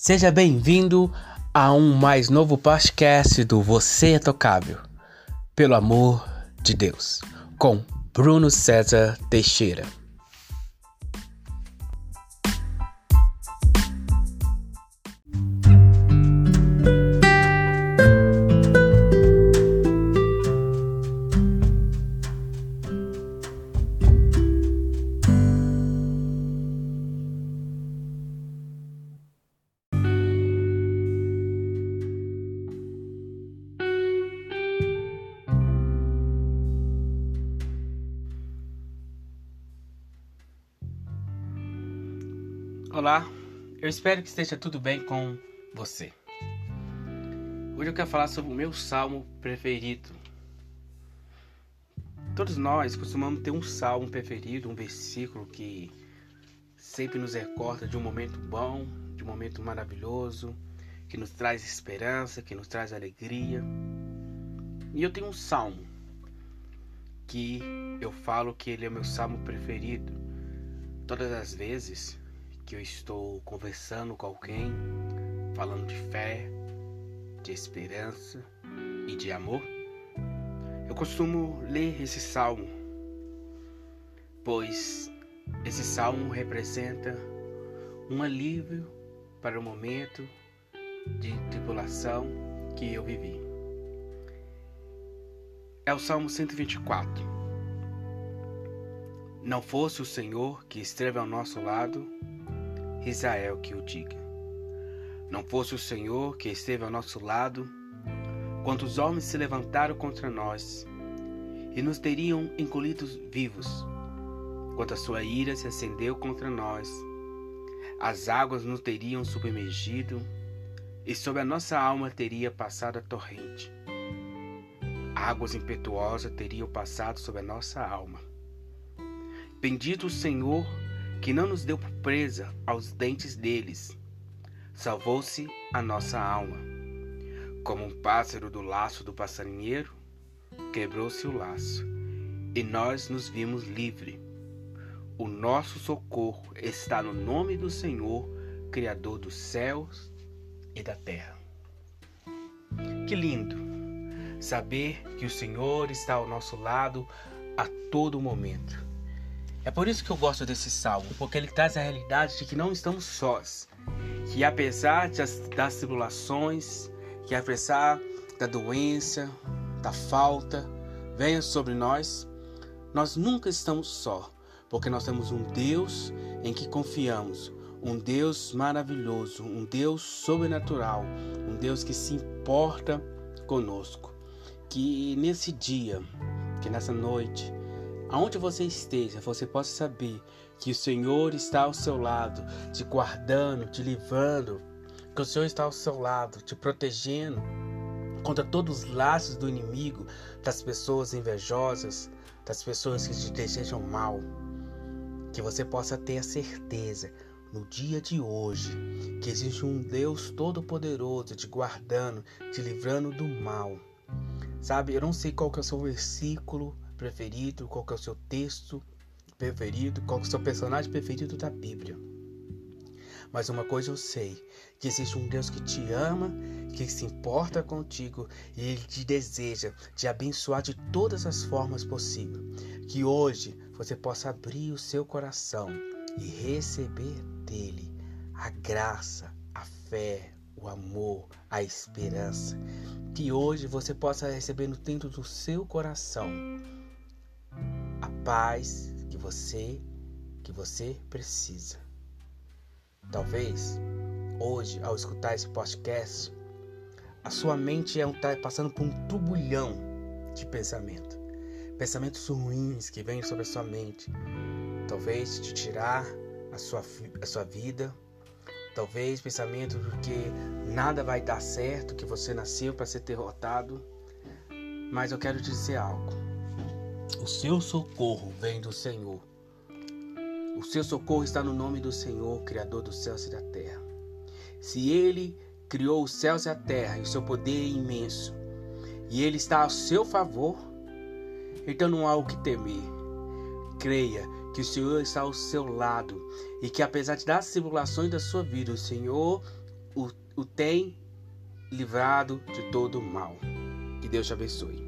Seja bem-vindo a um mais novo podcast do Você é Tocável, pelo amor de Deus, com Bruno César Teixeira. Olá, eu espero que esteja tudo bem com você. Hoje eu quero falar sobre o meu salmo preferido. Todos nós costumamos ter um salmo preferido, um versículo que sempre nos recorda de um momento bom, de um momento maravilhoso, que nos traz esperança, que nos traz alegria. E eu tenho um salmo que eu falo que ele é o meu salmo preferido. Todas as vezes que eu estou conversando com alguém, falando de fé, de esperança e de amor, eu costumo ler esse salmo, pois esse salmo representa um alívio para o momento de tribulação que eu vivi. É o Salmo 124. Não fosse o Senhor que esteve ao nosso lado, Israel que o diga. Não fosse o Senhor que esteve ao nosso lado, quantos homens se levantaram contra nós e nos teriam engolidos vivos, quanto a sua ira se acendeu contra nós, as águas nos teriam submergido e sobre a nossa alma teria passado a torrente. Águas impetuosas teriam passado sobre a nossa alma. Bendito o Senhor que não nos deu presa aos dentes deles. Salvou-se a nossa alma. Como um pássaro do laço do passarinheiro, quebrou-se o laço, e nós nos vimos livre. O nosso socorro está no nome do Senhor, Criador dos céus e da terra. Que lindo saber que o Senhor está ao nosso lado a todo momento é por isso que eu gosto desse salmo, porque ele traz a realidade de que não estamos sós. Que apesar das, tribulações, que apesar da doença, da falta, venha sobre nós, nós nunca estamos só, porque nós temos um Deus em que confiamos, um Deus maravilhoso, um Deus sobrenatural, um Deus que se importa conosco. Que nesse dia, que nessa noite, Aonde você esteja, você possa saber que o Senhor está ao seu lado, te guardando, te livrando, que o Senhor está ao seu lado, te protegendo contra todos os laços do inimigo, das pessoas invejosas, das pessoas que te desejam mal. Que você possa ter a certeza no dia de hoje que existe um Deus todo-poderoso te guardando, te livrando do mal. Sabe, eu não sei qual que é o seu versículo preferido, qual é o seu texto preferido, qual é o seu personagem preferido da Bíblia. Mas uma coisa eu sei, que existe um Deus que te ama, que se importa contigo e ele te deseja te abençoar de todas as formas possíveis. Que hoje você possa abrir o seu coração e receber dele a graça, a fé, o amor, a esperança. Que hoje você possa receber no dentro do seu coração paz que você que você precisa. Talvez hoje, ao escutar esse podcast, a sua mente está passando por um turbulhão de pensamento, pensamentos ruins que vêm sobre a sua mente, talvez te tirar a sua, a sua vida, talvez pensamento de que nada vai dar certo, que você nasceu para ser derrotado, mas eu quero dizer algo. Seu socorro vem do Senhor. O seu socorro está no nome do Senhor, Criador dos céus e da terra. Se Ele criou os céus e a terra e o seu poder é imenso, e Ele está ao seu favor, então não há o que temer. Creia que o Senhor está ao seu lado e que apesar das tribulações da sua vida, o Senhor o, o tem livrado de todo mal. Que Deus te abençoe.